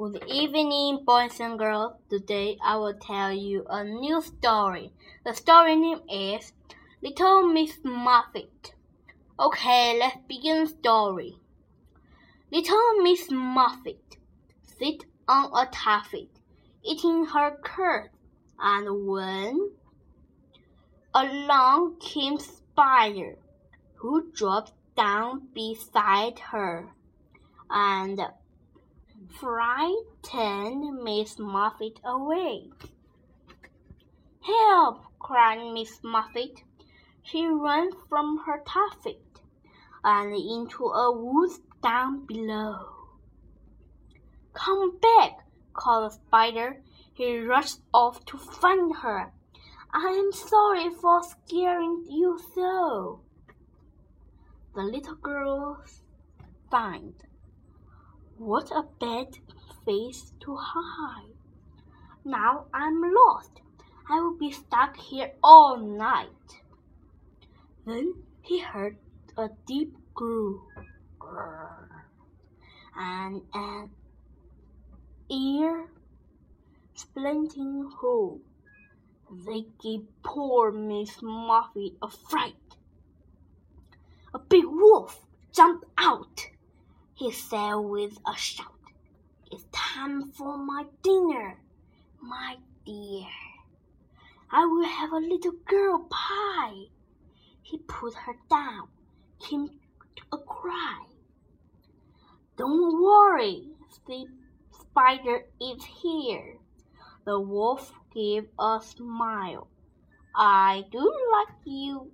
Good evening, boys and girls. Today I will tell you a new story. The story name is Little Miss Muffet. Okay, let's begin story. Little Miss Muffet sit on a tuffet, eating her curd, and when along came Spider, who dropped down beside her, and frightened Miss Muffet away. Help! cried Miss Muffet. She ran from her tuffet and into a woods down below. Come back! called the spider. He rushed off to find her. I am sorry for scaring you so. The little girl sighed. What a bad face to hide. Now I'm lost. I will be stuck here all night. Then he heard a deep growl and an ear splitting hole. They gave poor Miss Muffet a fright. A big wolf jumped out he said with a shout. It's time for my dinner, my dear. I will have a little girl pie. He put her down, came to a cry. Don't worry, the spider is here. The wolf gave a smile. I do like you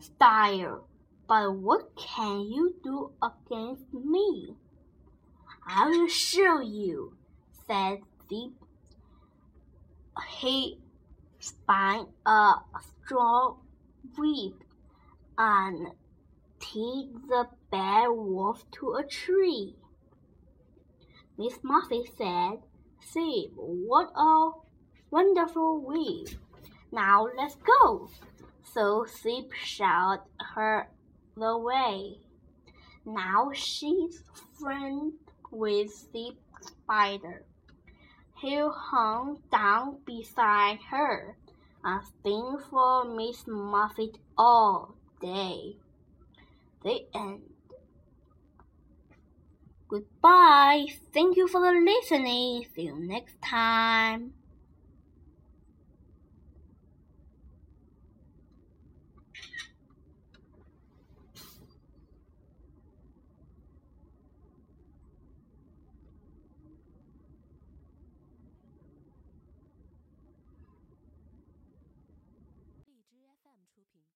style. But what can you do against me? I will show you, said the he spun a strong whip and tied the bad wolf to a tree. Miss Muffet said, See, what a wonderful whip. Now let's go. So Zip shot her the way. Now she's friend with the spider. He hung down beside her and sing for Miss Muffet all day. The end. Goodbye. Thank you for the listening. See you next time.